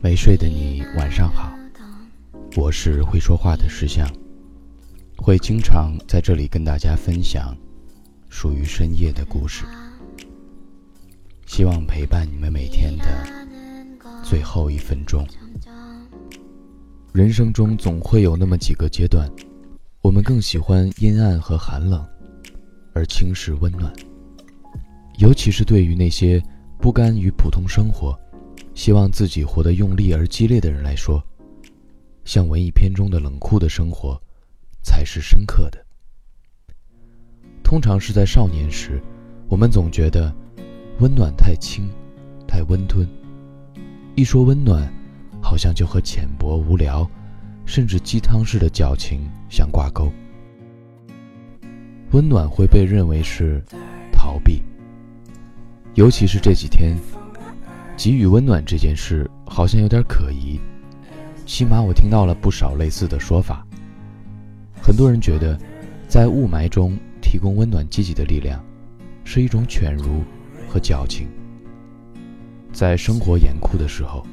没睡的你，晚上好。我是会说话的石像，会经常在这里跟大家分享属于深夜的故事，希望陪伴你们每天的最后一分钟。人生中总会有那么几个阶段，我们更喜欢阴暗和寒冷，而轻视温暖。尤其是对于那些不甘于普通生活，希望自己活得用力而激烈的人来说，像文艺片中的冷酷的生活，才是深刻的。通常是在少年时，我们总觉得温暖太轻，太温吞。一说温暖，好像就和浅薄、无聊，甚至鸡汤式的矫情相挂钩。温暖会被认为是逃避。尤其是这几天，给予温暖这件事好像有点可疑。起码我听到了不少类似的说法。很多人觉得，在雾霾中提供温暖、积极的力量，是一种犬儒和矫情。在生活严酷的时候，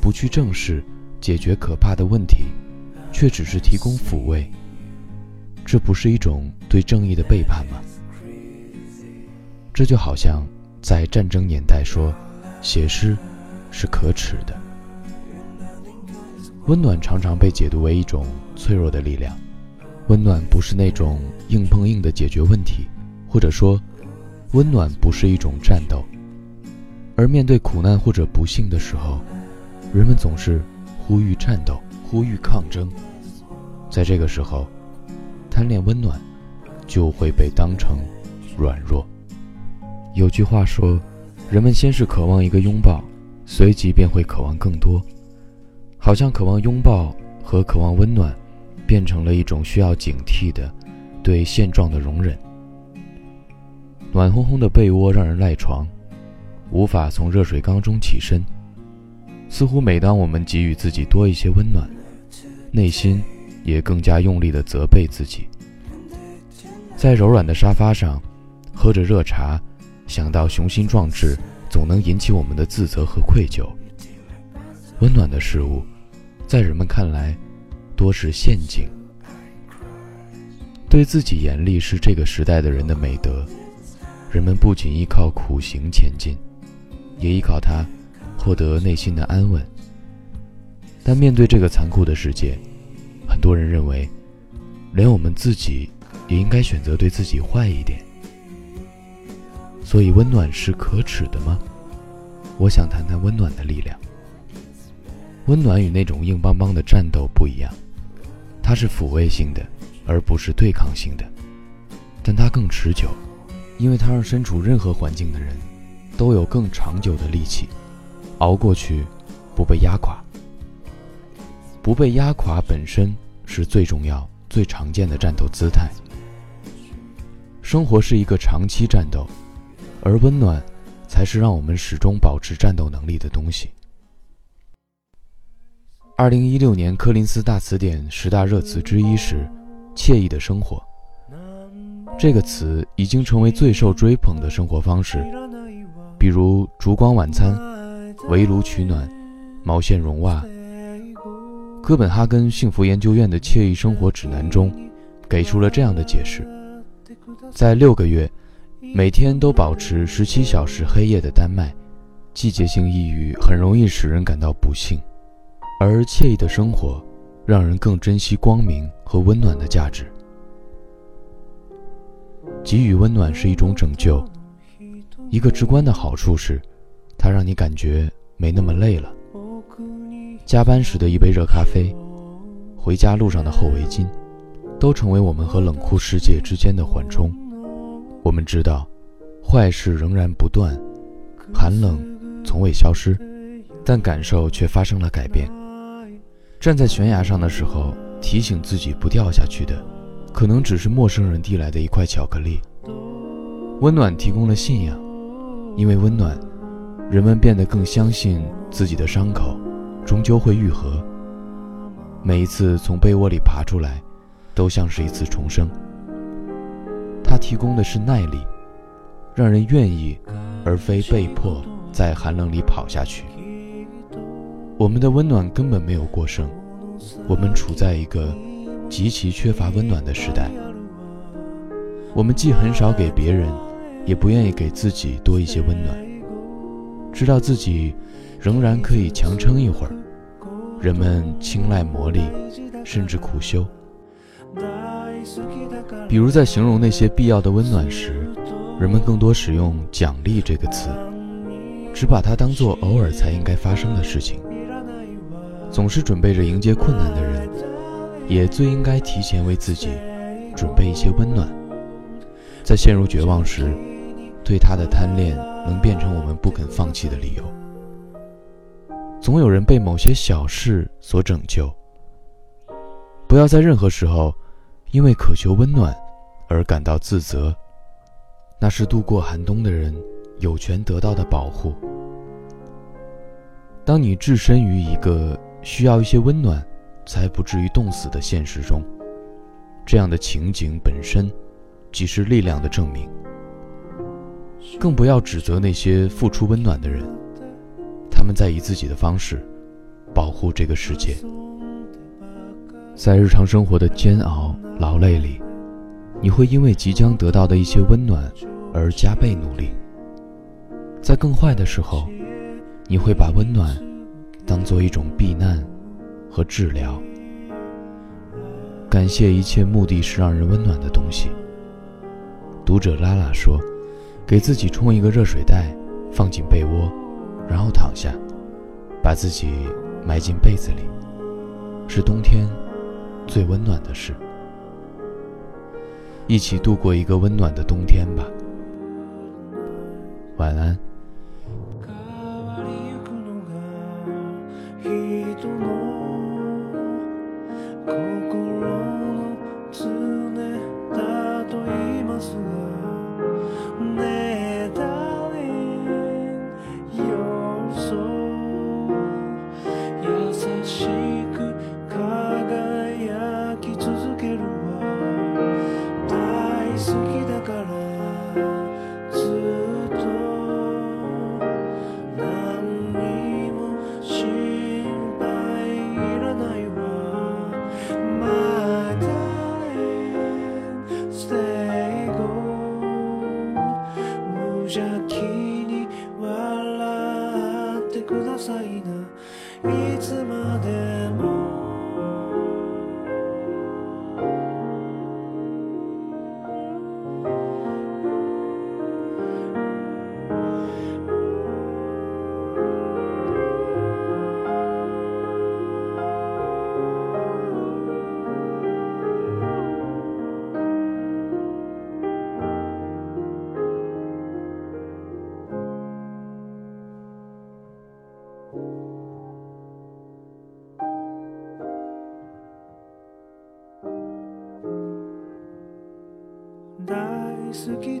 不去正视、解决可怕的问题，却只是提供抚慰，这不是一种对正义的背叛吗？这就好像……在战争年代说写诗是可耻的。温暖常常被解读为一种脆弱的力量，温暖不是那种硬碰硬的解决问题，或者说，温暖不是一种战斗。而面对苦难或者不幸的时候，人们总是呼吁战斗，呼吁抗争。在这个时候，贪恋温暖就会被当成软弱。有句话说，人们先是渴望一个拥抱，随即便会渴望更多，好像渴望拥抱和渴望温暖，变成了一种需要警惕的对现状的容忍。暖烘烘的被窝让人赖床，无法从热水缸中起身。似乎每当我们给予自己多一些温暖，内心也更加用力地责备自己。在柔软的沙发上，喝着热茶。想到雄心壮志，总能引起我们的自责和愧疚。温暖的事物，在人们看来，多是陷阱。对自己严厉是这个时代的人的美德。人们不仅依靠苦行前进，也依靠它获得内心的安稳。但面对这个残酷的世界，很多人认为，连我们自己也应该选择对自己坏一点。所以，温暖是可耻的吗？我想谈谈温暖的力量。温暖与那种硬邦邦的战斗不一样，它是抚慰性的，而不是对抗性的。但它更持久，因为它让身处任何环境的人，都有更长久的力气，熬过去，不被压垮。不被压垮本身是最重要、最常见的战斗姿态。生活是一个长期战斗。而温暖，才是让我们始终保持战斗能力的东西。二零一六年柯林斯大词典十大热词之一是“惬意的生活”。这个词已经成为最受追捧的生活方式，比如烛光晚餐、围炉取暖、毛线绒袜。哥本哈根幸福研究院的惬意生活指南中，给出了这样的解释：在六个月。每天都保持十七小时黑夜的丹麦，季节性抑郁很容易使人感到不幸，而惬意的生活，让人更珍惜光明和温暖的价值。给予温暖是一种拯救，一个直观的好处是，它让你感觉没那么累了。加班时的一杯热咖啡，回家路上的厚围巾，都成为我们和冷酷世界之间的缓冲。我们知道，坏事仍然不断，寒冷从未消失，但感受却发生了改变。站在悬崖上的时候，提醒自己不掉下去的，可能只是陌生人递来的一块巧克力。温暖提供了信仰，因为温暖，人们变得更相信自己的伤口终究会愈合。每一次从被窝里爬出来，都像是一次重生。提供的是耐力，让人愿意而非被迫在寒冷里跑下去。我们的温暖根本没有过剩，我们处在一个极其缺乏温暖的时代。我们既很少给别人，也不愿意给自己多一些温暖，知道自己仍然可以强撑一会儿。人们青睐磨砺，甚至苦修。比如在形容那些必要的温暖时，人们更多使用“奖励”这个词，只把它当做偶尔才应该发生的事情。总是准备着迎接困难的人，也最应该提前为自己准备一些温暖。在陷入绝望时，对他的贪恋能变成我们不肯放弃的理由。总有人被某些小事所拯救。不要在任何时候因为渴求温暖而感到自责，那是度过寒冬的人有权得到的保护。当你置身于一个需要一些温暖，才不至于冻死的现实中，这样的情景本身即是力量的证明。更不要指责那些付出温暖的人，他们在以自己的方式保护这个世界。在日常生活的煎熬、劳累里，你会因为即将得到的一些温暖而加倍努力。在更坏的时候，你会把温暖。当做一种避难和治疗。感谢一切目的是让人温暖的东西。读者拉拉说：“给自己冲一个热水袋，放进被窝，然后躺下，把自己埋进被子里，是冬天最温暖的事。一起度过一个温暖的冬天吧。晚安。”「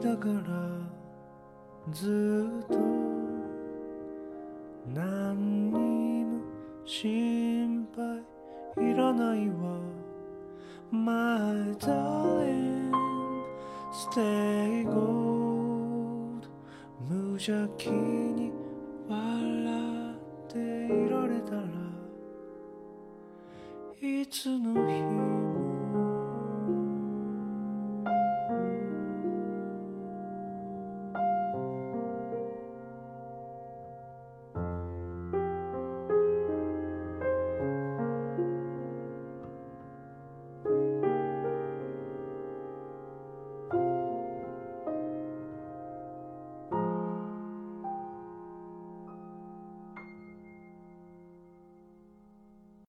だからずっと何にも心配いらないわ。My darling stay gold 無邪気に笑っていられたらいつの日